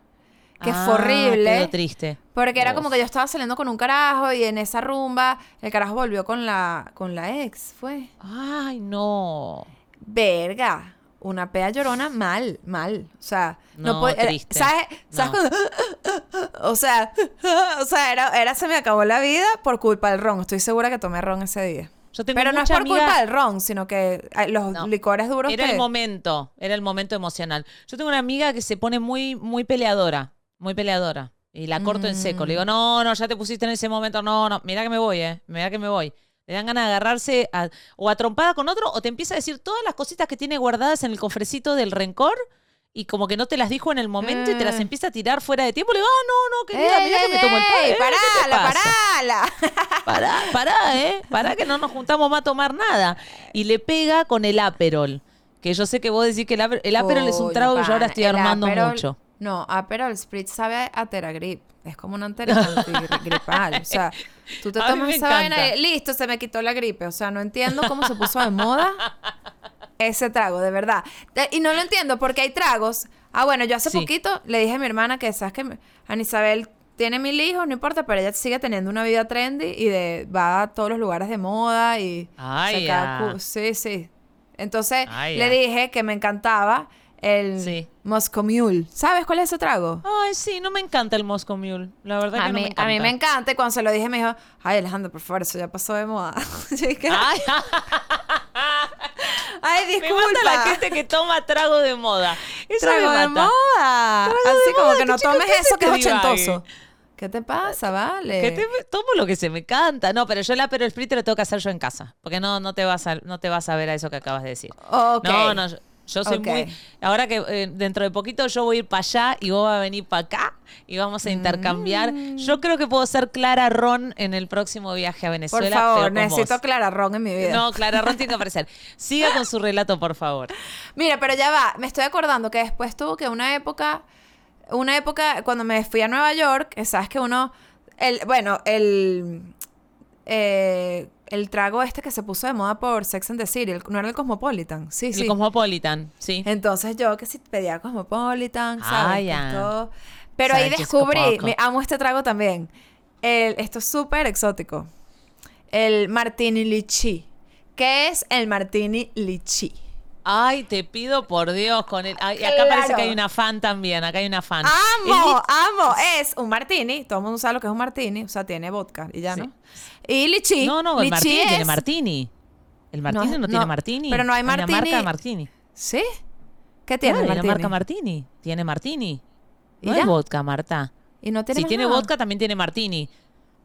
que Ah, fue horrible. triste. Porque era como que yo estaba saliendo con un carajo y en esa rumba el carajo volvió con la, con la ex, fue. Ay, no. Verga. Una pea llorona mal, mal. O sea, no, No, puede- era- triste. ¿Sabes? ¿Sabes No. cuando- [LAUGHS] O sea, [LAUGHS] o sea, era, era se me acabó la vida por culpa del ron. Estoy segura que tomé ron ese día. Yo tengo Pero no es por amiga- culpa del ron, sino que eh, los No. licores duros Era que- el momento, era el momento emocional. Yo tengo una amiga que se pone muy, muy peleadora, muy peleadora. Y la corto en seco. Le digo, Mm. no, no, ya te pusiste en ese momento. No, no, mira que me voy, eh. Mira que me voy. Le dan ganas de agarrarse a- o a trompada con otro o te empieza a decir todas las cositas que tiene guardadas en el cofrecito del rencor y como que no te las dijo en el momento y te las Eh. empieza a tirar fuera de tiempo. Le digo, ah, no, no, querida, ¡Ey, mira que me tomo el ey! pa- eh, ¿qué te ¡Parala, parala! [LAUGHS] [LAUGHS] Pará, pará, ¿eh? Pará que no nos juntamos más a tomar nada. Y le pega con el Aperol. Que yo sé que vos decís que el, Aper- el Aperol es un trago que yo ahora estoy armando Aperol- mucho. No, Aperol Spritz sabe a Teragrip. Es como un antigripal. o sea, tú te tomas esa vaina y listo, se me quitó la gripe. O sea, no entiendo cómo se puso de moda ese trago, de verdad. De- y no lo entiendo porque hay tragos. Ah, bueno, yo hace Sí. poquito le dije a mi hermana que, ¿sabes que Ana Isabel tiene mil hijos, no importa, pero ella sigue teniendo una vida trendy y de, va a todos los lugares de moda y Ay, ya. cu- Sí, sí. Entonces Ay, le dije que me encantaba el Sí. Moscow Mule. ¿Sabes cuál es ese trago? Ay, sí, no me encanta el Moscow Mule. La verdad A que no mí, me encanta. a mí me encanta y cuando se lo dije me dijo, ay Alejandro, por favor, eso ya pasó de moda. [LAUGHS] Ay, [LAUGHS] ay, me disculpa. mata la gente que toma trago de moda. Eso Trago me de moda. Trago Así de como moda, que no chico, tomes ¿qué se eso que es ochentoso. ¿Qué te pasa, vale? Que te- tomo lo que se me canta. No, pero yo la pero el split te lo tengo que hacer yo en casa. Porque no, no te vas a, no te vas a ver a eso que acabas de decir. Ok. No, no, yo, yo soy muy. Ahora que eh, dentro de poquito yo voy a ir para allá y vos vas a venir para acá y vamos a intercambiar. Mm. Yo creo que puedo ser Clara Ron en el próximo viaje a Por Venezuela. favor, pero con necesito vos. Clara Ron en mi vida. No, Clara Ron tiene que aparecer. [LAUGHS] Siga con su relato, por favor. Mira, pero ya va, me estoy acordando que después tuvo que una época, una época cuando me fui a Nueva York, sabes que uno, el, bueno, el, eh, el trago este que se puso de moda por Sex and the City, el- no era el Cosmopolitan, sí, El sí. Cosmopolitan, sí. Entonces yo que si pedía Cosmopolitan, Ah, ¿sabes? ya. Pues todo. Pero ahí descubrí, me amo este trago también. El, esto es súper exótico. El Martini Lichi. ¿Qué es el Martini Lichi? Ay, te pido por Dios con el. ay, y acá parece que hay una fan también. Acá hay una fan. ¡Amo! ¡Amo! Es un martini. Todo el mundo sabe lo que es un martini. O sea, tiene vodka y ya, Sí. ¿no? Y lichi. No, no, el lichi martini tiene es- martini. El martini no, No, tiene no, martini. pero no hay una martini. marca martini. ¿Sí? ¿Qué tiene Claro, el hay martini? una marca martini. Tiene martini. ¿Y No ya? es vodka, Marta. Y no tiene Si tiene nada. vodka, también tiene martini.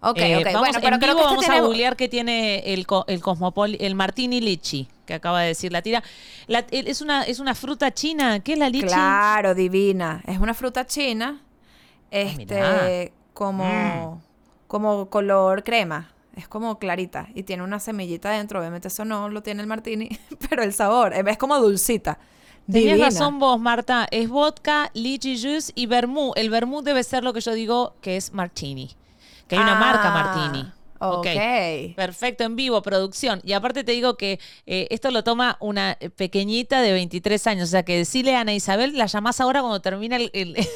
Ok, Eh, ok. vamos, Bueno, pero en vivo que este vamos a googlear que tiene el, el Cosmopoli, el Martini Lichi, que acaba de decir la tira. La- es, una, es una fruta china. ¿Qué es la lichi? Claro, divina. Es una fruta china. Este, mirá. como, como color crema. Es como clarita. Y tiene una semillita dentro. Obviamente eso no lo tiene el martini. [LAUGHS] Pero el sabor. Es como dulcita. Tenías Divina. razón vos, Marta. Es vodka, lychee juice y vermú. El vermú debe ser lo que yo digo que es martini. Que hay una marca Ah, martini. Ok. Perfecto, en vivo, producción. Y aparte te digo que eh, esto lo toma una pequeñita de 23 años. O sea, que decirle a Ana Isabel, la llamás ahora cuando termina el, el- [LAUGHS] el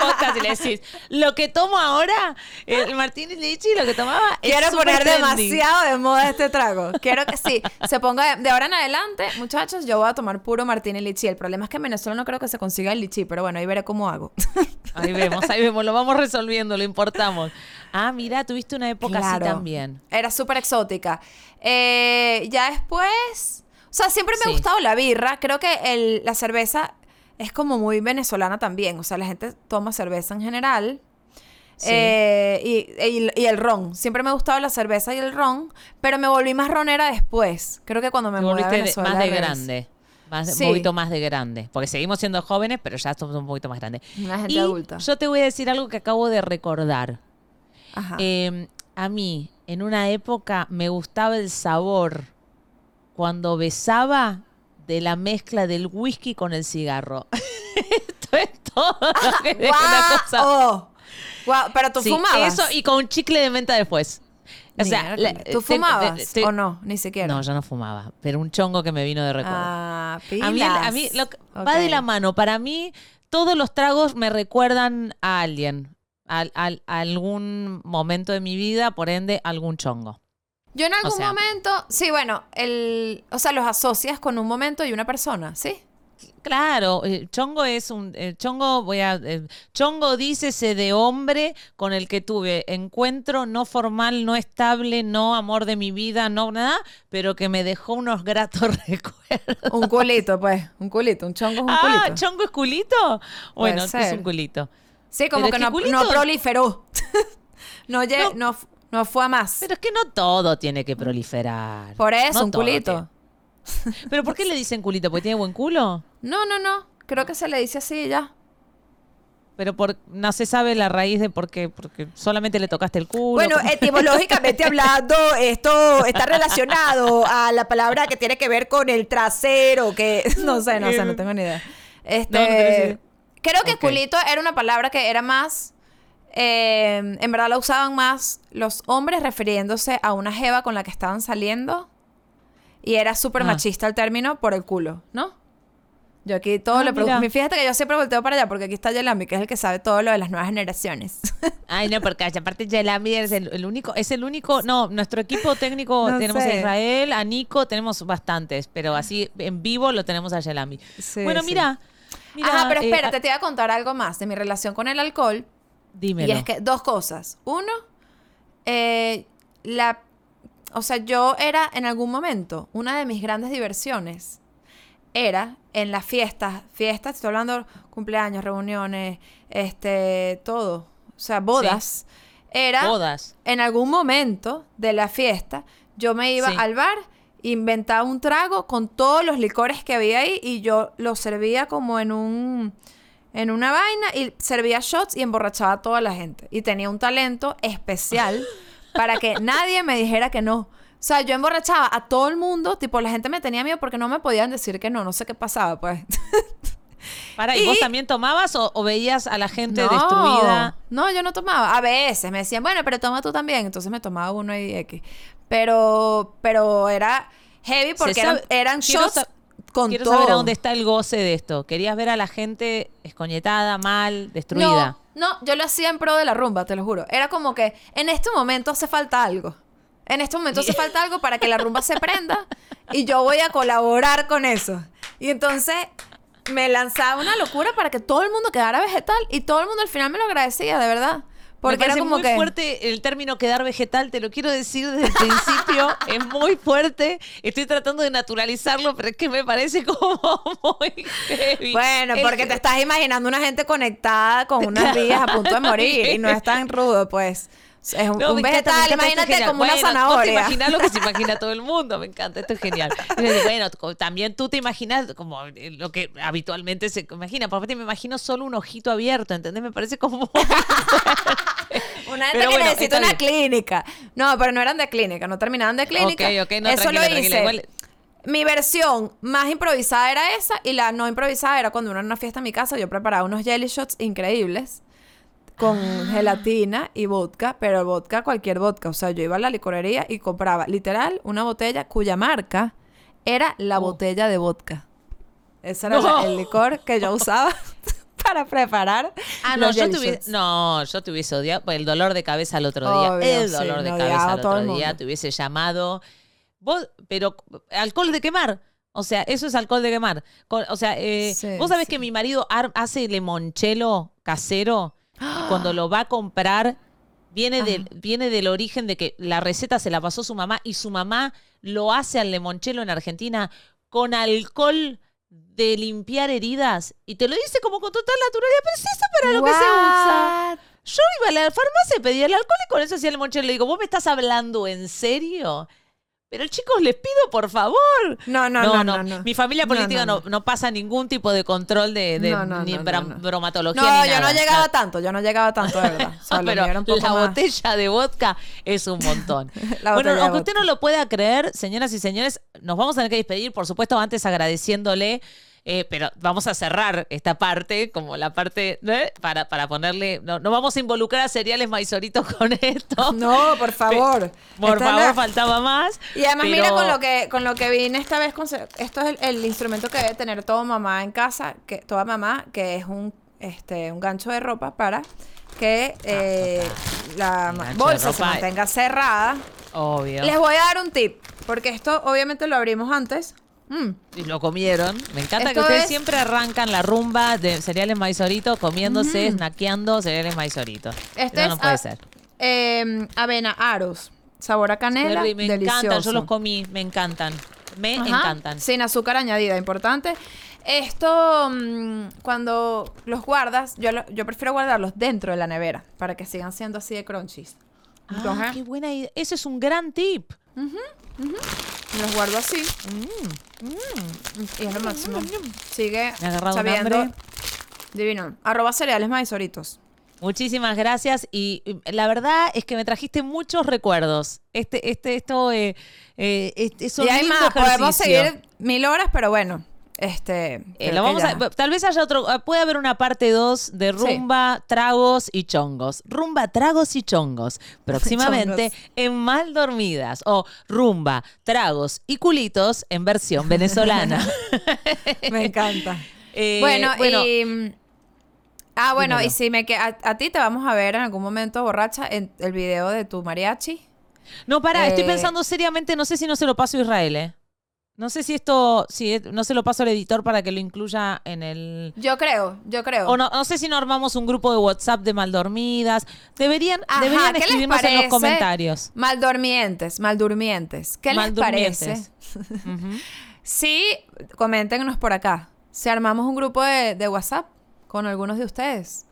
podcast y le decís, lo que tomo ahora, el Martini Lichi, lo que tomaba es Quiero súper poner trendy. demasiado de moda este trago. Quiero que sí, se ponga de, de ahora en adelante, muchachos, yo voy a tomar puro martini lichi. El problema es que en Venezuela no creo que se consiga el lichi, pero bueno, ahí veré cómo hago. Ahí vemos, ahí vemos, lo vamos resolviendo, lo importamos. Ah, mira, tuviste una época así también. Era súper exótica. Eh, ya después, o sea, siempre me Sí. ha gustado la birra. Creo que el- la cerveza es como muy venezolana también. O sea, la gente toma cerveza en general. Sí. Eh, y, y- y el ron. Siempre me ha gustado la cerveza y el ron, pero me volví más ronera después. Creo que cuando me a de- Venezuela. más de grande. Más, Sí. Un poquito más de grande. Porque seguimos siendo jóvenes, pero ya somos un poquito más grandes. Una gente y adulta. yo te voy a decir algo que acabo de recordar. Eh, a mí, en una época, me gustaba el sabor cuando besaba de la mezcla del whisky con el cigarro. [LAUGHS] Esto es todo lo que es una cosa. ¡Guau! ¡Guau! Pero tú Sí, fumabas. Eso y con chicle de menta después. O sea, la- ¿Tú te- fumabas te- te- o no? Ni siquiera. No, yo no fumaba, pero un chongo que me vino de recuerdo. Ah, A mí, a mí lo que- va de la mano. Para mí, todos los tragos me recuerdan a alguien, al- algún momento de mi vida, por ende, algún chongo. Yo en algún sea- momento, sí, bueno, el, o sea, los asocias con un momento y una persona, ¿sí? Claro, el chongo es un el chongo voy a chongo dícese de hombre con el que tuve encuentro no formal, no estable, no amor de mi vida, no nada, pero que me dejó unos gratos [LAUGHS] recuerdos. Un culito, pues, un culito, un chongo es un Ah, culito. chongo es culito. Bueno, es un culito. Sí, como pero que no, proliferó. [LAUGHS] no, No. no, no fue a más. Pero es que no todo tiene que proliferar. Por eso, un culito. tiene- ¿Pero por qué le dicen culito? ¿Porque tiene buen culo? No, no, no. Creo que se le dice así ya. Pero por, no se sabe la raíz de por qué, porque solamente le tocaste el culo. Bueno, etimológicamente [LAUGHS] hablando, esto está relacionado a la palabra que tiene que ver con el trasero, que [LAUGHS] no sé, no sé, no tengo ni idea. Este, Creo que Ok. culito era una palabra que era más, eh, en verdad la usaban más los hombres refiriéndose a una jeva con la que estaban saliendo y era súper Ah. machista el término por el culo, ¿no? Yo aquí todo Ah, lo pregunto. Fíjate que yo siempre volteo para allá porque aquí está Yelami, que es el que sabe todo lo de las nuevas generaciones. [LAUGHS] Ay, no, porque aparte Yelami es el, el único, es el único, no, nuestro equipo técnico [LAUGHS] No tenemos a. Israel, a Nico, tenemos bastantes, pero así en vivo lo tenemos a Yelami. Sí, bueno, sí. mira, mira, Ajá, pero eh, espérate, ah, te iba a contar algo más de mi relación con el alcohol. dímelo. Y es que dos cosas. Uno, eh, la, o sea, yo era en algún momento, una de mis grandes diversiones era en las fiestas, fiestas, estoy hablando cumpleaños, reuniones, este, todo, o sea, bodas. Era bodas. en algún momento de la fiesta, yo me iba Sí. al bar, inventaba un trago con todos los licores que había ahí y yo lo servía como en un en una vaina y servía shots y emborrachaba a toda la gente y tenía un talento especial [LAUGHS] para que nadie me dijera que no. O sea, yo emborrachaba a todo el mundo, tipo la gente me tenía miedo porque no me podían decir que no, no sé qué pasaba, pues. [LAUGHS] Para, ¿y, Y- vos también tomabas o, o veías a la gente no, destruida? No, yo no tomaba. A veces me decían, bueno, pero toma tú también. Entonces me tomaba uno y X. Pero, pero era heavy porque eran, eran shots con Quiero todo. saber a dónde está el goce de esto. ¿Querías ver a la gente escoñetada, mal, destruida? No, no, yo lo hacía en pro de la rumba, te lo juro. Era como que en este momento hace falta algo. En este momento hace [LAUGHS] falta algo para que la rumba se prenda y yo voy a colaborar con eso. Y entonces me lanzaba una locura para que todo el mundo quedara vegetal y todo el mundo al final me lo agradecía, de verdad. Porque Me era como muy que fuerte el término quedar vegetal, te lo quiero decir desde el principio, [LAUGHS] es muy fuerte. Estoy tratando de naturalizarlo, pero es que me parece como [LAUGHS] muy heavy. Bueno, porque te estás imaginando una gente conectada con unas [LAUGHS] vías a punto de morir y no es tan rudo, pues. Es un, No, un vegetal, encanta, imagínate como una Bueno, te zanahoria. imaginas lo que se [LAUGHS] imagina todo el mundo, me encanta, esto es genial. Y bueno, también tú te imaginas como eh, lo que habitualmente se imagina. Por aparte me imagino solo un ojito abierto, ¿entendés? Me parece como... [LAUGHS] Una gente Pero que bueno, necesita una bien. clínica. No, pero no eran de clínica, no terminaban de clínica. Ok, ok, no, Eso tranquila, lo hice. Mi versión más improvisada era esa y la no improvisada era cuando uno en una fiesta en mi casa yo preparaba unos jelly shots increíbles con Ah. gelatina y vodka, pero vodka cualquier vodka, o sea, yo iba a la licorería y compraba literal una botella cuya marca era la Oh. botella de vodka. Ese era No. el licor que yo usaba [LAUGHS] para preparar Ah, no, los yo te no, yo te hubiese odiado pues, el dolor de cabeza al otro día. Obvio, el sí, dolor de cabeza al otro el día. Te hubiese llamado. Vos, pero alcohol de quemar. O sea, eso es alcohol de quemar. O sea, eh, Sí, vos sabés sí. que mi marido ar- hace limonchelo casero y cuando lo va a comprar viene del, viene del origen de que la receta se la pasó su mamá y su mamá lo hace al limonchelo en Argentina con alcohol de limpiar heridas y te lo dice como con total naturalidad, pero si eso para lo que se usa. Yo iba a la farmacia, pedía el alcohol y con eso hacía el monchero. Le digo, ¿vos me estás hablando en serio? Pero chicos, les pido por favor. No, no, no, no, no. Mi familia política no, no, pasa ningún tipo de control de, de- ni bromatología No, ni yo no llegaba tanto, yo no llegaba tanto, de [LAUGHS] verdad. O sea, lo pero la más- botella de vodka es un montón. [LAUGHS] Bueno, aunque usted no lo pueda creer, señoras y señores, nos vamos a tener que despedir, por supuesto, antes agradeciéndole. Eh, pero vamos a cerrar esta parte, como la parte, ¿eh? para, para ponerle. No, no vamos a involucrar a cereales maizoritos con esto. [LAUGHS] No, por favor. Por favor, la- faltaba más. Y además, mira con lo que con lo que vine esta vez. con- esto es el, el instrumento que debe tener toda mamá en casa, que toda mamá, que es un este un gancho de ropa para que eh, la bolsa se mantenga cerrada. Obvio. Les voy a dar un tip, porque esto obviamente lo abrimos antes. Mm. Y lo comieron. Me encanta que ustedes es- siempre arrancan la rumba de cereales maizoritos comiéndose, snackeando cereales maizoritos. Este Eso no es puede a- ser. eh, avena aros, sabor a canela, me delicioso. encantan, yo los comí, me encantan. Me Ajá, encantan. Sin azúcar añadida, importante. Esto, mm, cuando los guardas, yo, lo- yo prefiero guardarlos dentro de la nevera para que sigan siendo así de crunchies. Ah, Entonces, qué buena idea. Ese es un gran tip. los guardo así. Y es lo máximo. Sigue Me ha agarrado un sabiendo. hambre. Divino. Arroba cereales maizoritos. Muchísimas gracias y la verdad es que me trajiste muchos recuerdos. Este, este, esto, eh, eh, es un y hay lindo más, podemos seguir mil horas, pero bueno. Este, Eh, lo vamos a- ya. tal vez haya otro, eh, puede haber una parte 2 de rumba, tragos y chongos. Rumba, tragos y chongos. [LAUGHS] Próximamente Chongos. en Mal Dormidas. O rumba, tragos y culitos en versión venezolana. [LAUGHS] Me encanta. [LAUGHS] Eh, bueno, bueno, y... mm, Ah, bueno, dímelo. y si me que a, a ti te vamos a ver en algún momento borracha en el video de tu mariachi. no, pará, estoy eh, pensando seriamente, no sé si no se lo paso a Israel, ¿eh? No sé si esto, si es- no se lo paso al editor para que lo incluya en el... Yo creo, yo creo. O no, no sé si no armamos un grupo de WhatsApp de Maldormidas. Deberían, Ajá, deberían ¿qué les escribirnos en los comentarios. Maldormientes, maldurmientes. ¿Qué les parece? [LAUGHS] Sí, coméntenos por acá. Si armamos un grupo de, de WhatsApp con algunos de ustedes.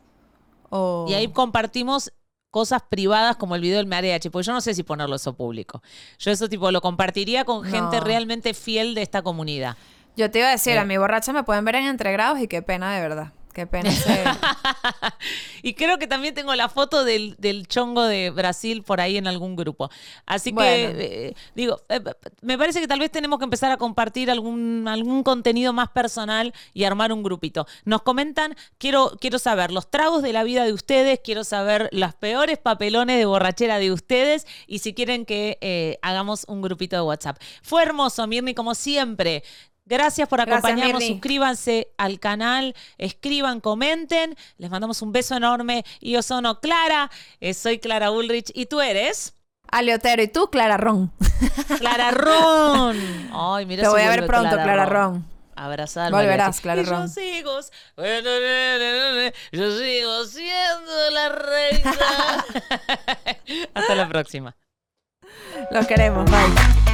O... Y ahí compartimos cosas privadas como el video del mariachi, porque yo no sé si ponerlo eso público. Yo eso tipo lo compartiría con gente No. realmente fiel de esta comunidad. Yo te iba a decir, Eh. a mi borracha me pueden ver en entregrados y qué pena de verdad. Qué pena [LAUGHS] y creo que también tengo la foto del, del chongo de Brasil por ahí en algún grupo. Así Bueno. que, eh, digo, eh, me parece que tal vez tenemos que empezar a compartir algún, algún contenido más personal y armar un grupito. Nos comentan, quiero, quiero saber los tragos de la vida de ustedes, quiero saber los peores papelones de borrachera de ustedes y si quieren que eh, hagamos un grupito de WhatsApp. Fue hermoso, Mirni, como siempre. Gracias por acompañarnos. Suscríbanse al canal, escriban, comenten. Les mandamos un beso enorme. Y yo soy Clara, eh, soy Clara Ulrich y tú eres Aleotero, ¿y tú, Clara Ron? [LAUGHS] Clara Ron. Ay, mira Te voy a ver pronto, Clara Ron. Abrazada al Volverás. Clara Y Ron. Yo sigo, yo sigo siendo la reina. [LAUGHS] Hasta la próxima. Los queremos, bye.